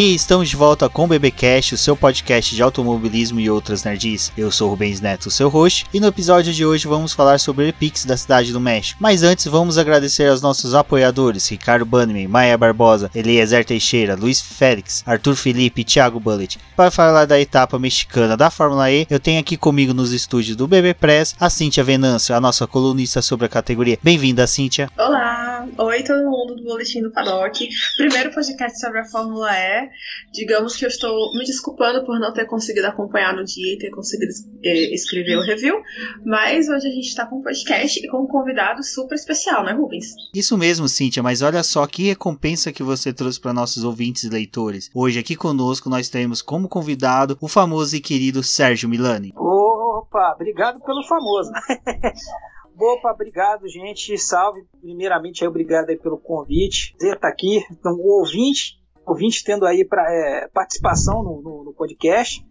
E estamos de volta com o BBcast, o seu podcast de automobilismo e outras nerds. Eu sou o Rubens Neto, seu host, e no episódio de hoje vamos falar sobre o Pix da cidade do México. Mas antes vamos agradecer aos nossos apoiadores, Ricardo Bannerman, Maia Barbosa, Eliezer Teixeira, Luiz Félix, Arthur Felipe e Thiago Bullet. Para falar da etapa mexicana da Fórmula E, eu tenho aqui comigo nos estúdios do BB Press a Cíntia Venâncio, a nossa colunista sobre a categoria. Bem-vinda, Cíntia. Olá, oi todo mundo do Boletim do Paddock. Primeiro podcast sobre a Fórmula E. Digamos que eu estou me desculpando por não ter conseguido acompanhar no dia e ter conseguido eh, escrever o review, mas hoje a gente está com um podcast e com um convidado super especial, né, Rubens? Isso mesmo, Cíntia, mas olha só que recompensa que você trouxe para nossos ouvintes e leitores. Hoje aqui conosco nós temos como convidado o famoso e querido Sérgio Milani. Opa, obrigado pelo famoso. Opa, obrigado, gente. Salve. Primeiramente, aí, obrigado aí pelo convite. Você tá aqui. Então, o ouvinte ouvinte tendo aí pra, é, participação no, no, no, podcast.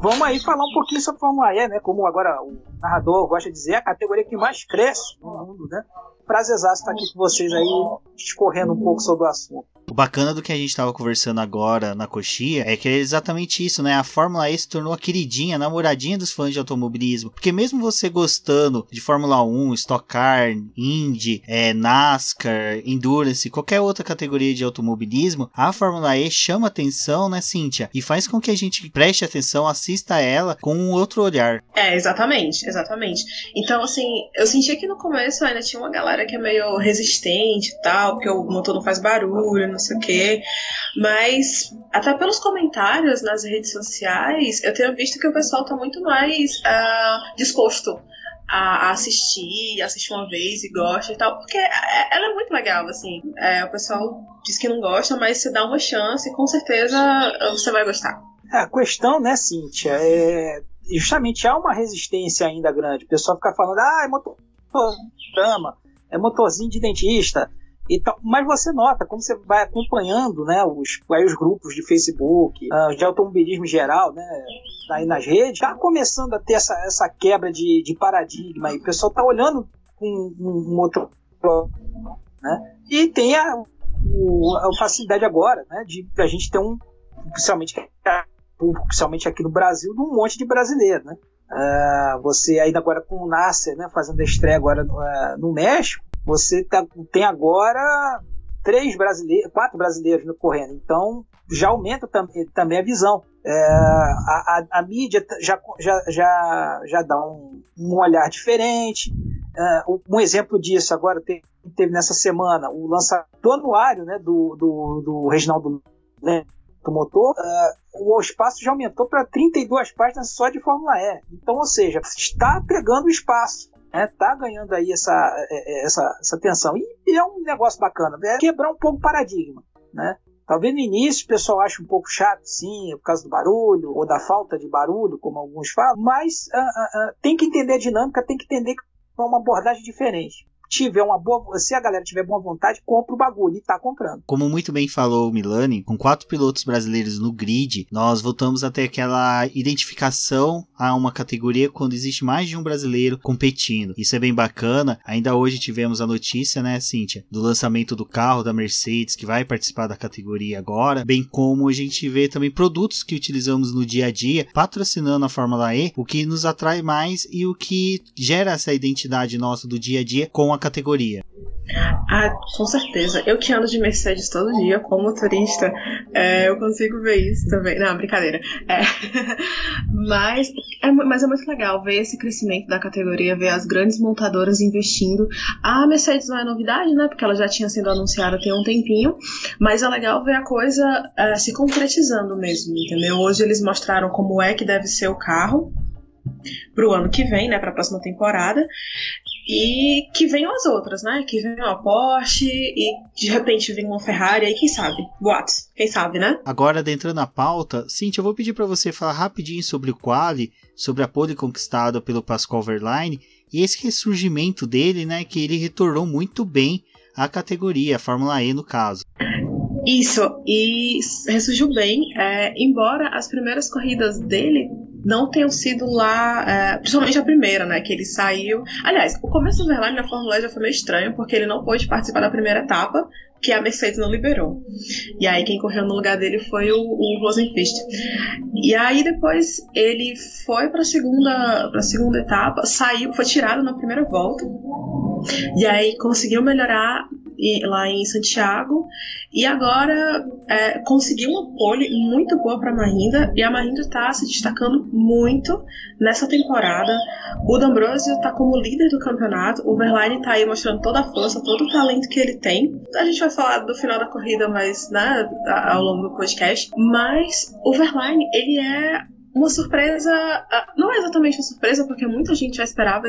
Vamos aí falar um pouquinho sobre Fórmula E, né? Como agora o narrador gosta de dizer, a categoria que mais cresce no mundo, né? Prazerzaço estar aqui com vocês aí, discorrendo um pouco sobre o assunto. O bacana do que a gente estava conversando agora na coxia é que é exatamente isso, né? A Fórmula E se tornou a queridinha, a namoradinha dos fãs de automobilismo. Porque mesmo você gostando de Fórmula 1, Stock Car, Indy, é, NASCAR, Endurance, qualquer outra categoria de automobilismo, a Fórmula E chama atenção, né, Cíntia? E faz com que a gente preste atenção, assista ela com um outro olhar. É, exatamente, exatamente. Então, assim, eu senti que no começo ainda tinha uma galera que é meio resistente e tal, porque o motor não faz barulho, não sei o quê. Mas, até pelos comentários nas redes sociais, eu tenho visto que o pessoal tá muito mais uh, disposto a, assistir, assistir uma vez e gosta e tal, porque é, ela é muito legal, assim. É, o pessoal diz que não gosta, mas se dá uma chance, com certeza você vai gostar. A questão, né, Cíntia, é justamente há uma resistência ainda grande. O pessoal fica falando, ah, é motor trama, é motorzinho de dentista, então, mas você nota, como você vai acompanhando né, os, aí os grupos de Facebook, uh, de automobilismo geral, né, aí nas redes, está começando a ter essa, essa quebra de, de paradigma. E o pessoal está olhando com um, um outro. Né, e tem a, a facilidade agora né, de a gente ter um, oficialmente, oficialmente aqui no Brasil, de um monte de brasileiro. Né? Uh, você ainda agora com o Nasser né, fazendo a estreia agora no, uh, no México, você tá, tem agora três brasileiros, quatro brasileiros no correndo. Então já aumenta tam, também a visão. É, a, a, a, mídia já, já, já, já dá um, um olhar diferente. É, um exemplo disso agora teve, teve, nessa semana o lançamento do anuário né, do, do, do Reginaldo do motor, uh, o espaço já aumentou para 32 páginas só de Fórmula E. Então, ou seja, está pegando espaço né, tá ganhando aí essa, é, é, essa, essa tensão. E, e, é um negócio bacana, é quebrar um pouco o paradigma, né? Talvez no início o pessoal ache um pouco chato, sim, por causa do barulho, ou da falta de barulho, como alguns falam, mas uh, uh, uh, tem que entender a dinâmica, tem que entender que é uma abordagem diferente tiver uma boa. Se a galera tiver boa vontade, compra o bagulho e tá comprando. Como muito bem falou o Milani, com quatro pilotos brasileiros no grid, nós voltamos a ter aquela identificação a uma categoria quando existe mais de um brasileiro competindo. Isso é bem bacana. Ainda hoje tivemos a notícia, né, Cíntia, do lançamento do carro da Mercedes, que vai participar da categoria agora, bem como a gente vê também produtos que utilizamos no dia a dia patrocinando a Fórmula E, o que nos atrai mais e o que gera essa identidade nossa do dia a dia com a categoria. Ah, com certeza. Eu que ando de Mercedes todo dia, como motorista, é, eu consigo ver isso também. Não, brincadeira. É. mas, é, mas é muito legal ver esse crescimento da categoria, ver as grandes montadoras investindo. A Mercedes não é novidade, né? Porque ela já tinha sido anunciada tem um tempinho. Mas é legal ver a coisa é, se concretizando mesmo, entendeu? Hoje eles mostraram como é que deve ser o carro para o ano que vem, né, para a próxima temporada. E que venham as outras, né? Que venham a Porsche e de repente venha uma Ferrari, aí quem sabe? Boatos, quem sabe, né? Agora, dentro na pauta, Cintia, eu vou pedir para você falar rapidinho sobre o Quali, sobre a pole conquistada pelo Pascal Verlaine e esse ressurgimento dele, né? Que ele retornou muito bem à categoria, a Fórmula E no caso. Isso, e ressurgiu bem, é, embora as primeiras corridas dele não tenham sido lá, é, principalmente a primeira, né, que ele saiu. Aliás, o começo do Verlaine na Fórmula E já foi meio estranho, porque ele não pôde participar da primeira etapa, que a Mercedes não liberou. E aí quem correu no lugar dele foi o, o Rosenqvist. E aí depois ele foi para a segunda, para segunda etapa, saiu, foi tirado na primeira volta. E aí conseguiu melhorar lá em Santiago e agora é, conseguiu uma pole muito boa para a Mahindra e a Mahindra está se destacando muito nessa temporada. O D'Ambrosio está como líder do campeonato, o Verlaine está aí mostrando toda a força, todo o talento que ele tem. A gente vai falar do final da corrida, mas né, ao longo do podcast. Mas o Verlaine ele é uma surpresa, não é exatamente uma surpresa porque muita gente já esperava